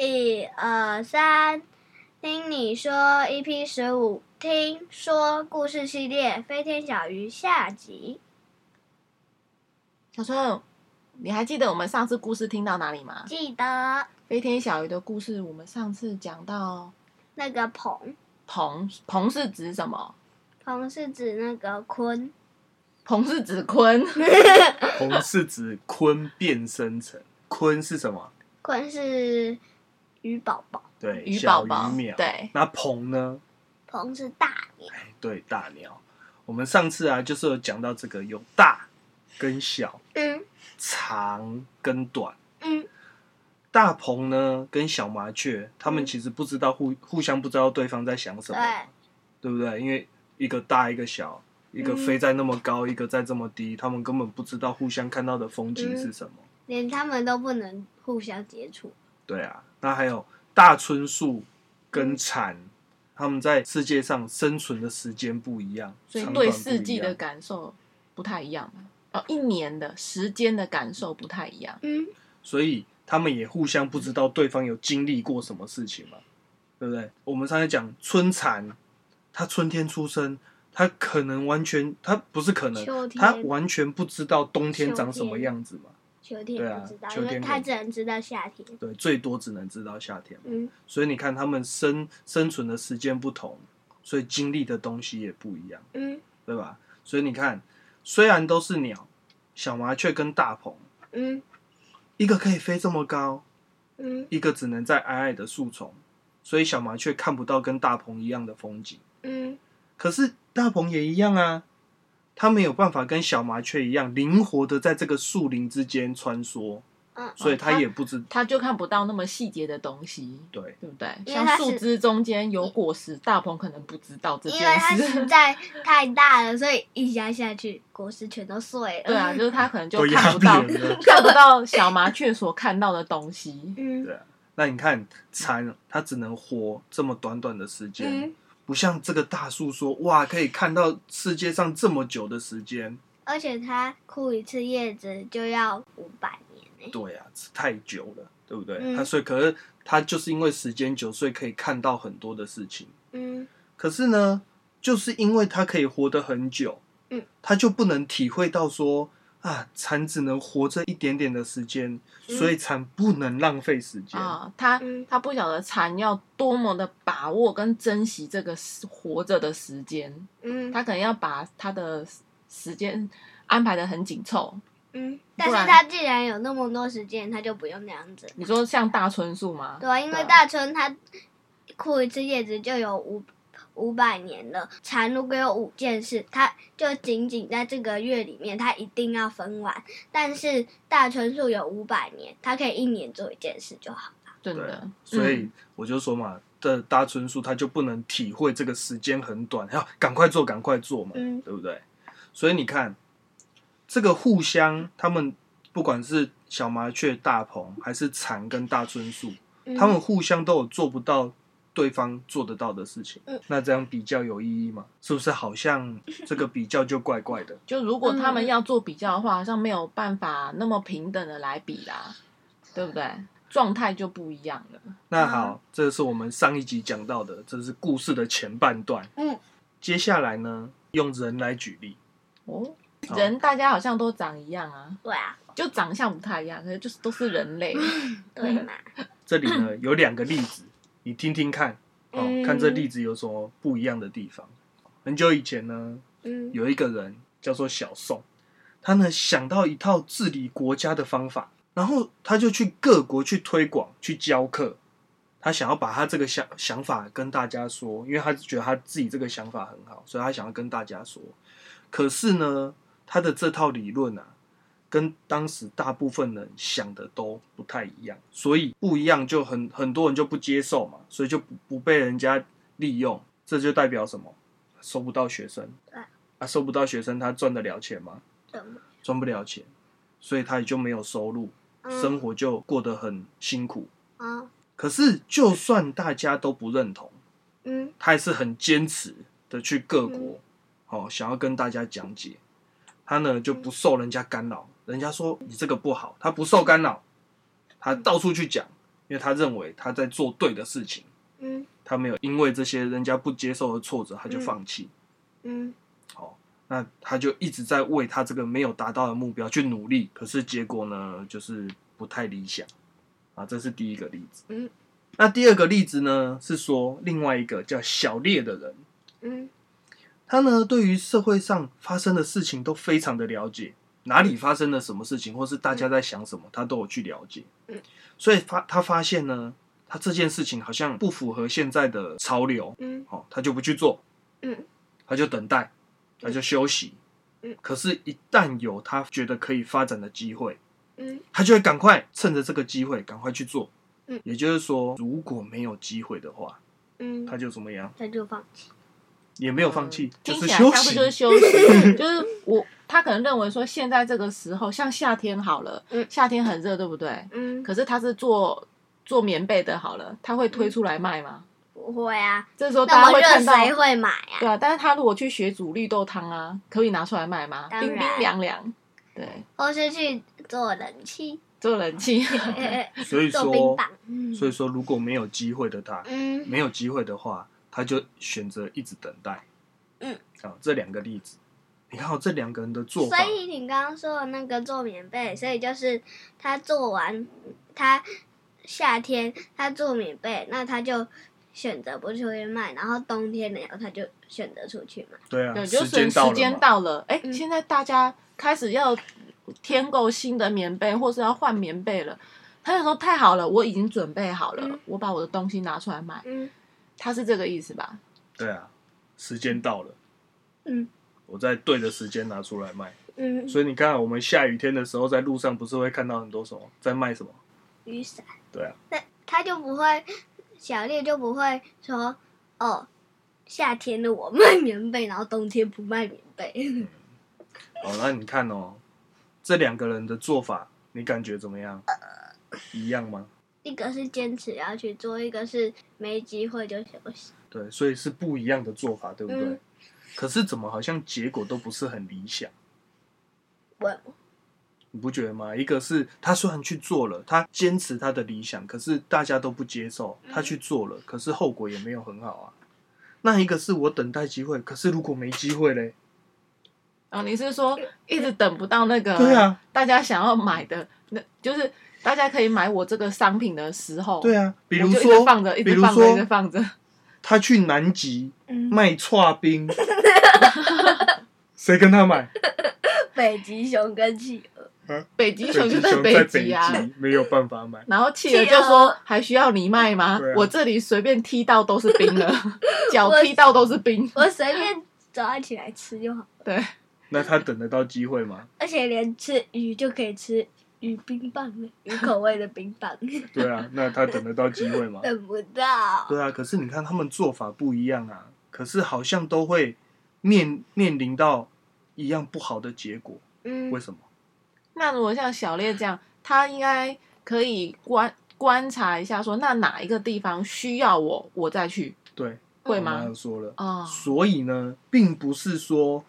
一二三，听你说 EP 十五，听说故事系列《飞天小鱼》下集。小春，你还记得我们上次故事听到哪里吗？记得。飞天小鱼的故事，我们上次讲到那个鹏。鹏鹏是指什么？鹏是指那个鲲。鹏是指鲲。鹏是指鲲变身成鲲是什么？鲲是。鱼宝宝，对，鱼宝宝，小鱼苗，对。那鹏呢？鹏是大鸟，对，大鸟。我们上次啊，就是有讲到这个有大跟小，嗯，长跟短，嗯。大鹏呢，跟小麻雀，他们其实不知道互互相不知道对方在想什么，对，对不对？因为一个大，一个小，一个飞在那么高，嗯，一个在这么低，他们根本不知道互相看到的风景是什么，嗯，连他们都不能互相接触。对啊。那还有大椿树跟蝉，他们在世界上生存的时间不一样，所以对四季的感受不太一样。哦，一年的时间的感受不太一样。嗯，所以他们也互相不知道对方有经历过什么事情嘛，对不对？我们上次讲春蝉，它春天出生，它可能完全，它不是可能，它完全不知道冬天长什么样子嘛。秋天不知道，对啊，秋天因为他只能知道夏天。对，最多只能知道夏天。嗯，所以你看，他们生生存的时间不同，所以经历的东西也不一样。嗯，对吧？所以你看，虽然都是鸟，小麻雀跟大鹏，嗯，一个可以飞这么高，嗯，一个只能在矮矮的树丛，所以小麻雀看不到跟大鹏一样的风景。嗯，可是大鹏也一样啊。它没有办法跟小麻雀一样灵活的在这个树林之间穿梭，嗯，所以它也不知，它就看不到那么细节的东西，对，对不对？像树枝中间有果实，大鹏可能不知道这件事，因为它实在太大了，所以一压下去，果实全都碎了。对啊，就是它可能就看不到，看不到小麻雀所看到的东西。嗯，对啊。那你看蝉，它只能活这么短短的时间。嗯不像这个大树说，哇，可以看到世界上这么久的时间，而且它枯一次叶子就要五百年。对啊，太久了，对不对？嗯、它所以可是它就是因为时间久，所以可以看到很多的事情。嗯，可是呢，就是因为它可以活得很久，嗯，它就不能体会到说。啊，蚕只能活着一点点的时间，嗯、所以蚕不能浪费时间啊。他他不晓得蚕要多么的把握跟珍惜这个活着的时间。嗯，他可能要把他的时间安排的很紧凑。嗯，但是他既然有那么多时间，他就不用那样子。你说像大椿树吗？对啊，因为大椿它枯一次叶子就有五。五百年了，蝉如果有五件事，它就仅仅在这个月里面，它一定要分完。但是大椿树有五百年，它可以一年做一件事就好了。对的，所以我就说嘛，这大椿树它就不能体会这个时间很短，要 赶快做，赶快做嘛，嗯，对不对？所以你看，这个互相，他们不管是小麻雀、大鹏，还是蝉跟大椿树，嗯，他们互相都有做不到。对方做得到的事情，嗯，那这样比较有意义吗？是不是好像 这个比较就怪怪的？就如果他们要做比较的话，好像没有办法那么平等的来比啦，对不对？状态就不一样了。那好，这是我们上一集讲到的，这是故事的前半段。嗯，接下来呢，用人来举例。哦，人大家好像都长一样啊。对啊，就长相不太一样，可是就是都是人类。对嘛？这里呢有两个例子。你听听看，哦，看这例子有什么不一样的地方。很久以前呢，嗯，有一个人叫做小宋，他呢想到一套治理国家的方法，然后他就去各国去推广、去教课。他想要把他这个想想法跟大家说，因为他觉得他自己这个想法很好，所以他想要跟大家说。可是呢，他的这套理论啊。跟当时大部分人想的都不太一样，所以不一样就很很多人就不接受嘛，所以就不不被人家利用，这就代表什么？收不到学生，啊，收不到学生，他赚得了钱吗？赚不了钱，所以他也就没有收入，生活就过得很辛苦。可是就算大家都不认同，他还是很坚持的去各国，哦，想要跟大家讲解，他呢就不受人家干扰。人家说你这个不好，他不受干扰，他到处去讲，因为他认为他在做对的事情，嗯他没有因为这些人家不接受的挫折他就放弃。嗯好那他就一直在为他这个没有达到的目标去努力，可是结果呢，就是不太理想啊。这是第一个例子。嗯，那第二个例子呢，是说另外一个叫小烈的人，嗯他呢对于社会上发生的事情都非常的了解，哪里发生了什么事情，或是大家在想什么，他都有去了解。嗯，所以发他发现呢，他这件事情好像不符合现在的潮流，嗯。哦，他就不去做，嗯，他就等待，他就休息，嗯。可是，一旦有他觉得可以发展的机会，嗯。他就会赶快趁着这个机会赶快去做，嗯。也就是说，如果没有机会的话，嗯，他就怎么样，他就放弃。也没有放弃，就听是休息起来像是就，是休息，就是我他可能认为说现在这个时候，像夏天好了，嗯夏天很热，对不对？嗯，可是他是做做棉被的，好了，他会推出来卖吗？不会啊，这时候大家会看到，谁会买啊？对啊。但是他如果去学煮绿豆汤啊，可以拿出来卖吗？冰冰凉凉，对，或是去做冷气，做冷气。所以做冰说，所以说，如果没有机会的他，嗯没有机会的话，他就选择一直等待。嗯，啊，这两个例子，你看哦，这两个人的做法所，以你刚刚说的那个做棉被，所以就是他做完，他夏天他做棉被，那他就选择不出去卖，然后冬天了以后他就选择出去卖。对啊，对，就时是时间间到了嘛，到了，哎、嗯现在大家开始要添购新的棉被，或是要换棉被了。他就说太好了，我已经准备好了，嗯我把我的东西拿出来卖。嗯他是这个意思吧？对啊，时间到了，嗯我在对的时间拿出来卖。嗯，所以你看，我们下雨天的时候，在路上不是会看到很多什么在卖什么？雨伞，对啊，那他就不会，小烈就不会说哦，夏天的我卖棉被，然后冬天不卖棉被。好，那你看哦，这两个人的做法，你感觉怎么样？一样吗？一个是坚持要去做，一个是没机会就休息。对，所以是不一样的做法，对不对？嗯可是怎么好像结果都不是很理想？我你不觉得吗？一个是他虽然去做了，他坚持他的理想，可是大家都不接受，他去做了，可是后果也没有很好啊。那一个是我等待机会，可是如果没机会嘞？哦，你是说一直等不到那个对啊，大家想要买的，那就是大家可以买我这个商品的时候，对啊，比如说，放着，一比如直放着，一直说放着。他去南极嗯，卖刨冰，谁跟他买？北极熊跟企鹅，北极熊就在北极啊，极没有办法买。然后企鹅就说还需要你卖吗啊？我这里随便踢到都是冰了，脚踢到都是冰。我随便抓起来吃就好，对，那他等得到机会吗？而且连吃鱼就可以吃鱼冰棒了，鱼口味的冰棒，对啊，那他等得到机会吗？等不到。对啊，可是你看他们做法不一样啊，可是好像都会面面临到一样不好的结果，嗯为什么？那如果像小烈这样，他应该可以观观察一下说，那哪一个地方需要我，我再去，对，会我刚刚吗？说了，哦，所以呢，并不是说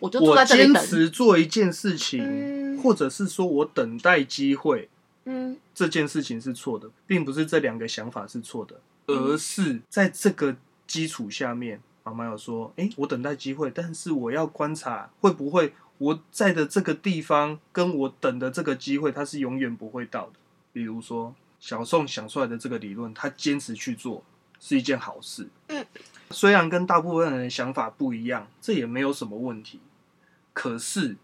我就坐在这里等。坚持做一件事情，嗯或者是说我等待机会，嗯这件事情是错的，并不是这两个想法是错的，嗯而是在这个基础下面，妈妈有说，诶，我等待机会，但是我要观察会不会我在的这个地方跟我等的这个机会，它是永远不会到的。比如说小宋想出来的这个理论，他坚持去做是一件好事。嗯，虽然跟大部分人的想法不一样，这也没有什么问题。可是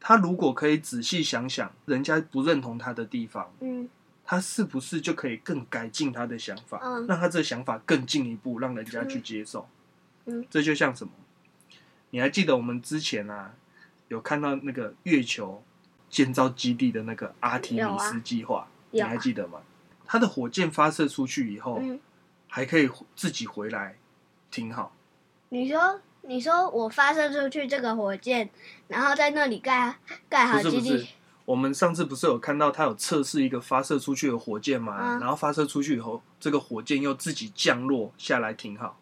他如果可以仔细想想，人家不认同他的地方，嗯他是不是就可以更改进他的想法，嗯让他这个想法更进一步，让人家去接受？嗯这就像什么？你还记得我们之前啊，有看到那个月球建造基地的那个阿提米斯计划，你还记得吗？他的火箭发射出去以后，嗯，还可以自己回来停好。你说你说我发射出去这个火箭，然后在那里盖盖好基不是不是地，，我们上次不是有看到他有测试一个发射出去的火箭吗？嗯然后发射出去以后，这个火箭又自己降落下来挺好。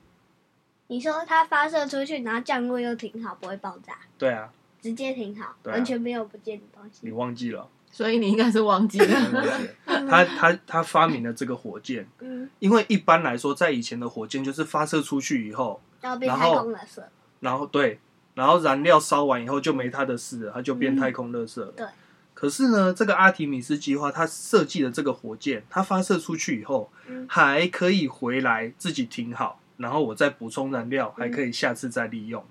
你说它发射出去，然后降落又挺好，不会爆炸，对啊，直接挺好，啊完全没有不见的东西你。忘记了？所以你应该是忘记了。他他他发明了这个火箭，嗯，因为一般来说，在以前的火箭就是发射出去以后，然后变太空垃圾，然后对，然后燃料烧完以后就没他的事了，它就变太空垃圾了。对。可是呢，这个阿提米斯计划，它设计的这个火箭，它发射出去以后，嗯，还可以回来自己停好，然后我再补充燃料，还可以下次再利用。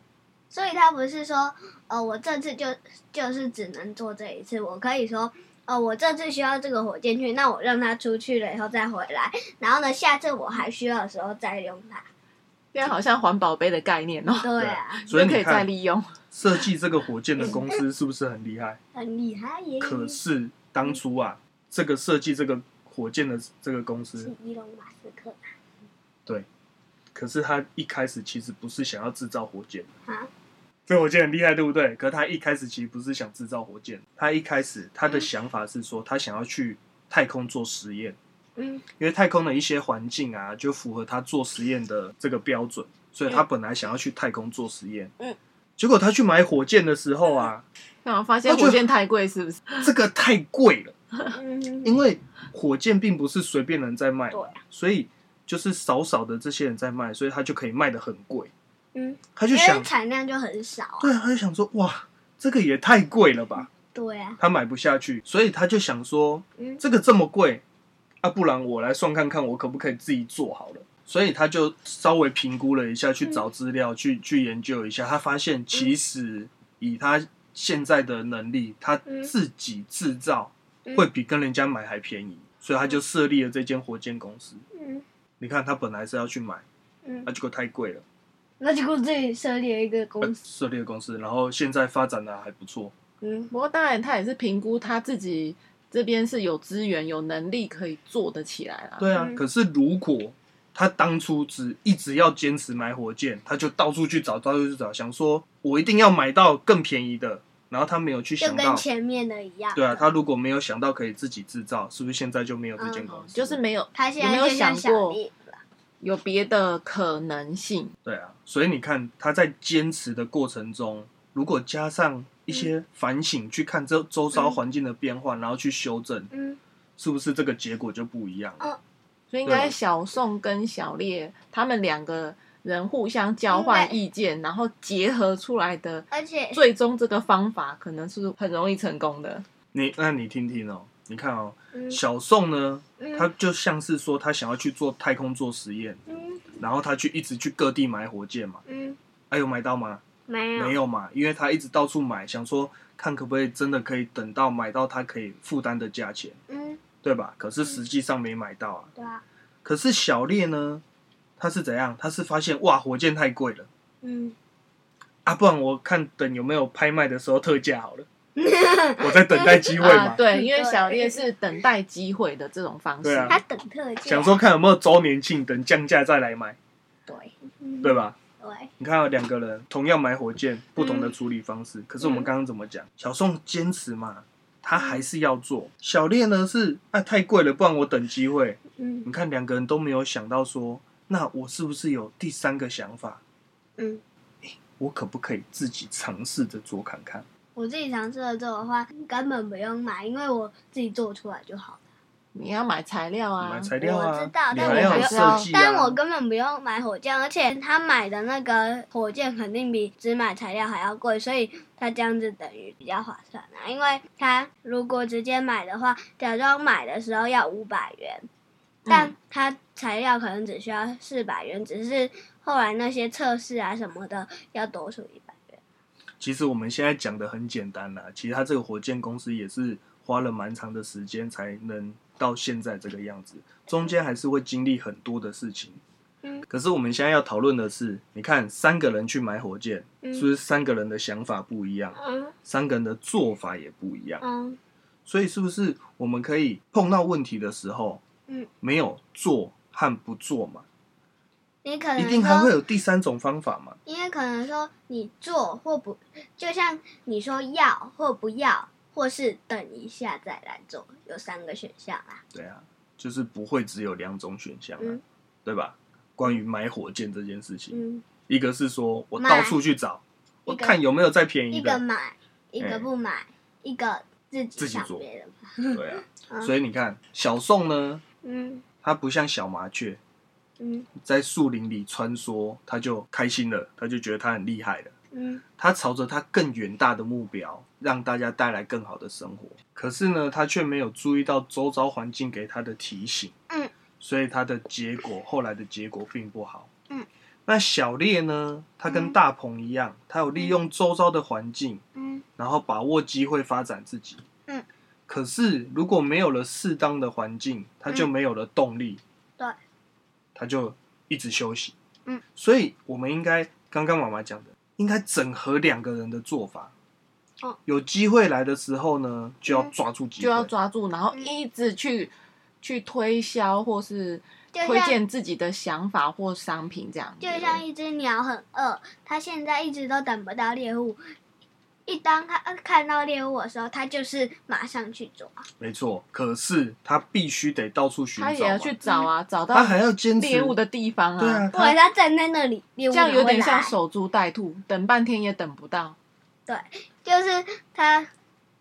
所以他不是说，呃，我这次就就是只能做这一次，我可以说。哦，我这次需要这个火箭去，那我让它出去了以后再回来，然后呢，下次我还需要的时候再用它。因为好像环保杯的概念哦。对啊，所以你可以再利用。设计这个火箭的公司是不是很厉害？很厉害耶！可是当初啊，这个设计这个火箭的这个公司是伊隆马斯克。对，可是他一开始其实不是想要制造火箭啊。这火箭很厉害，对不对？可是他一开始其实不是想制造火箭，他一开始他的想法是说，他想要去太空做实验。嗯，因为太空的一些环境啊，就符合他做实验的这个标准，所以他本来想要去太空做实验。嗯，结果他去买火箭的时候啊，然后发现火箭太贵，是不是？这个太贵了。嗯，因为火箭并不是随便人在卖，对，所以就是少少的这些人在卖，所以他就可以卖的很贵。嗯，他就想产量就很少啊。对啊，他就想说，哇，这个也太贵了吧？对啊，他买不下去，所以他就想说，嗯，这个这么贵，啊，不然我来算看看，我可不可以自己做好了？所以他就稍微评估了一下，去找资料，嗯、去去研究一下，他发现其实以他现在的能力，他自己制造会比跟人家买还便宜，所以他就设立了这间火箭公司。嗯，你看他本来是要去买，嗯，那结果太贵了。那结果自己设立了一个公司，设立了公司，然后现在发展的还不错。嗯，不过当然他也是评估他自己这边是有资源、有能力可以做得起来啦。对啊，嗯、可是如果他当初只一直要坚持买火箭，他就到处去找，到处去找，想说我一定要买到更便宜的，然后他没有去想到就跟前面的一样。对啊，他如果没有想到可以自己制造，是不是现在就没有这间公司？嗯、就是没有，他现在有没有想过？有别的可能性，对啊，所以你看他在坚持的过程中，如果加上一些反省，去看这周遭环境的变化，嗯、然后去修正，嗯，是不是这个结果就不一样了？嗯、所以应该小宋跟小烈他们两个人互相交换意见，然后结合出来的，而且最终这个方法可能是很容易成功的。你那你听听哦。你看哦，嗯、小宋呢，嗯、他就像是说他想要去做太空做实验，嗯、然后他去一直去各地买火箭嘛，嗯，哎、啊、有买到吗？没有，没有嘛，因为他一直到处买，想说看可不可以真的可以等到买到他可以负担的价钱，嗯，对吧？可是实际上没买到啊。对啊。可是小烈呢，他是怎样？他是发现哇，火箭太贵了，嗯，啊，不然我看等有没有拍卖的时候特价好了。我在等待机会嘛、啊，对，因为小烈是等待机会的这种方式，对啊，他等特价，想说看有没有周年庆，等降价再来买，对，对吧？对，你看有两个人同样买火箭，不同的处理方式，嗯、可是我们刚刚怎么讲？小宋坚持嘛，他还是要做。小烈呢是啊，太贵了，不然我等机会。嗯，你看两个人都没有想到说，那我是不是有第三个想法？嗯，我可不可以自己尝试着做看看？我自己尝试了做的话，根本不用买，因为我自己做出来就好了。你要买材料啊，买材料啊，我知道，但我不用啊，但我根本不用买火箭，而且他买的那个火箭肯定比只买材料还要贵，所以他这样子等于比较划算啊。因为他如果直接买的话，假装买的时候要五百元，但他材料可能只需要四百元，只是后来那些测试啊什么的要多出一百。其实我们现在讲的很简单啦，其实他这个火箭公司也是花了蛮长的时间才能到现在这个样子，中间还是会经历很多的事情。嗯，可是我们现在要讨论的是，你看三个人去买火箭，是不是三个人的想法不一样？嗯，三个人的做法也不一样。嗯，所以是不是我们可以碰到问题的时候，嗯，没有做和不做嘛？你可能一定还会有第三种方法嘛？因为可能说你做或不，就像你说要或不要，或是等一下再来做，有三个选项啊。对啊，就是不会只有两种选项啊，嗯、对吧？关于买火箭这件事情，嗯、一个是说我到处去找，我看有没有再便宜的，一个买，一个不买，欸、一个自己想自己做。对啊，嗯所以你看小宋呢，嗯他不像小麻雀嗯在树林里穿梭，他就开心了，他就觉得他很厉害了。嗯他朝着他更远大的目标，让大家带来更好的生活。可是呢，他却没有注意到周遭环境给他的提醒。嗯，所以他的结果，后来的结果并不好。嗯，那小烈呢？他跟大鹏一样，他有利用周遭的环境，嗯然后把握机会发展自己。嗯，可是如果没有了适当的环境，他就没有了动力。对，他就一直休息。嗯，所以我们应该刚刚妈妈讲的，应该整合两个人的做法。哦，有机会来的时候呢，就要抓住机会，就要抓住，然后一直去、去推销或是推荐自己的想法或商品这样。就像一只鸟很饿，它现在一直都等不到猎物。一当他看到猎物的时候，他就是马上去抓。没错。可是他必须得到处寻找，他也要去找啊，找到他还要坚持猎物的地方对啊，不然他它站在那里，猎物这样有点像守株待兔，等半天也等不到。对，就是他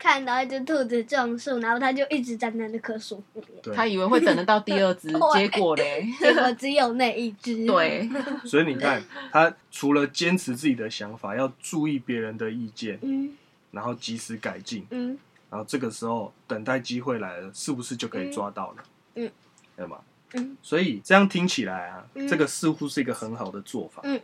看到一只兔子撞树，然后他就一直站在那棵树后面，对他以为会等得到第二只，对结果嘞，结果只有那一只。对，所以你看，他除了坚持自己的想法，要注意别人的意见，嗯然后及时改进，嗯然后这个时候等待机会来了，是不是就可以抓到了？嗯，对吗？嗯所以这样听起来啊，嗯这个似乎是一个很好的做法。嗯，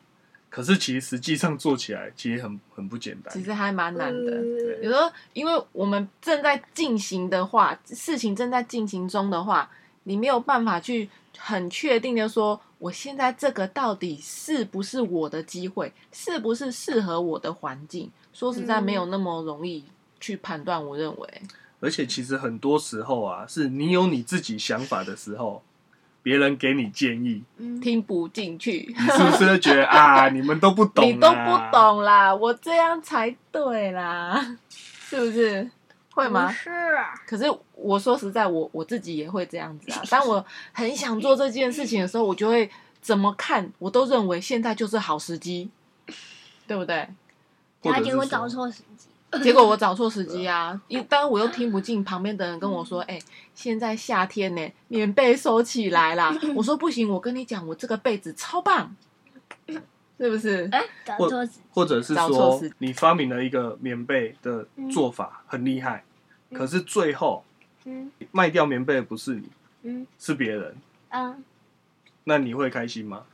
可是其实实际上做起来其实很很不简单其。实还蛮难的。呃有时候，因为我们正在进行的话，事情正在进行中的话，你没有办法去很确定的说，我现在这个到底是不是我的机会，是不是适合我的环境？说实在，没有那么容易去判断。我认为，而且其实很多时候啊，是你有你自己想法的时候，别人给你建议，嗯，听不进去，你是不是觉得啊，你们都不懂、啊，你都不懂啦，我这样才对啦，是不是？会吗？是啊，可是我说实在，我我自己也会这样子啊。当我很想做这件事情的时候，我就会怎么看，我都认为现在就是好时机，对不对？他就会找错时机。结果我找错时机啊！因当我又听不进旁边的人跟我说：“哎、现在夏天呢，棉被收起来啦。”我说：“不行，我跟你讲，我这个被子超棒，是不是？”哎，找错时机。或者是说，你发明了一个棉被的做法很厉害，可是最后嗯卖掉棉被的不是你，嗯是别人，嗯，那你会开心吗？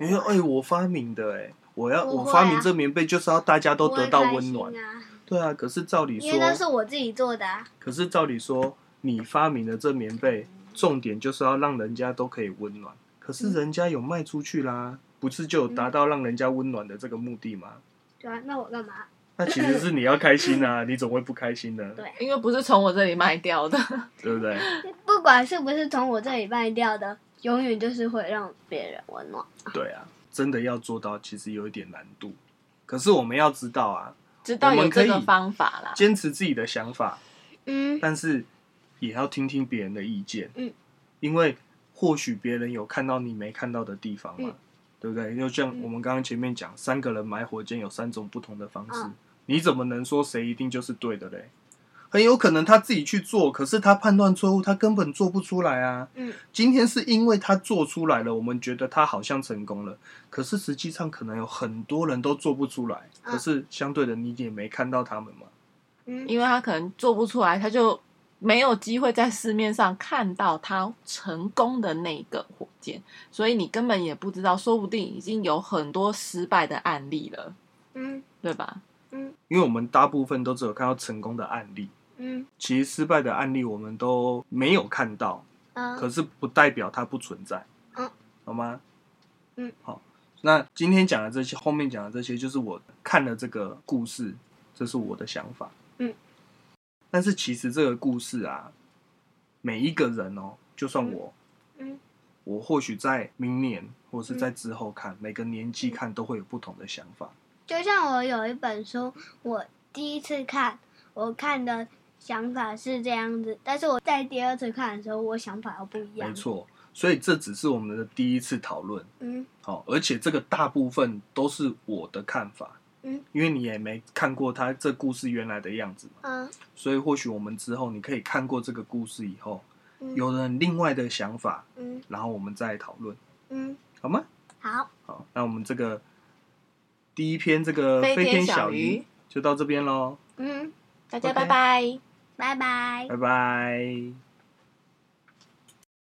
你说：“会哎、我发明的、哎，我要、啊我发明这棉被就是要大家都得到温暖。啊，对啊，可是照理因为那是，我自己做的啊。可是照理说，你发明的这棉被，重点就是要让人家都可以温暖。可是人家有卖出去啦，不是就有达到让人家温暖的这个目的吗？对啊，那我干嘛？那其实是你要开心啊，你总会不开心的，对因为不是从我这里卖掉的，对不对？不管是不是从我这里卖掉的，永远就是会让别人温暖。对啊，真的要做到，其实有一点难度。可是我们要知道啊，知道有这个方法啦。坚持自己的想法，嗯但是也要听听别人的意见。嗯，因为或许别人有看到你没看到的地方嘛，嗯对不对？就像我们刚刚前面讲，三个人买火箭有三种不同的方式，嗯你怎么能说谁一定就是对的嘞？很有可能他自己去做，可是他判断错误，他根本做不出来啊。嗯今天是因为他做出来了，我们觉得他好像成功了，可是实际上可能有很多人都做不出来。嗯可是相对的，你也没看到他们嘛。嗯因为他可能做不出来，他就没有机会在市面上看到他成功的那个火箭，所以你根本也不知道，说不定已经有很多失败的案例了，嗯对吧？嗯因为我们大部分都只有看到成功的案例，嗯其实失败的案例我们都没有看到，可嗯是不代表它不存在，嗯，好吗？嗯，好。那今天讲的这些，后面讲的这些，就是我看了这个故事，这是我的想法。嗯，但是其实这个故事啊，每一个人哦，就算我，嗯我或许在明年或是在之后看，每个年纪看都会有不同的想法。就像我有一本书，我第一次看，我看的想法是这样子，但是我在第二次看的时候，我想法又不一样。没错，所以这只是我们的第一次讨论。嗯好，而且这个大部分都是我的看法，嗯，因为你也没看过他这故事原来的样子嘛，嗯，所以或许我们之后你可以看过这个故事以后，嗯有了另外的想法，嗯然后我们再讨论，嗯，好吗？好，好，那我们这个第一篇这个飞天小小鱼鱼就到这边喽，嗯，大家拜拜。拜拜拜。拜。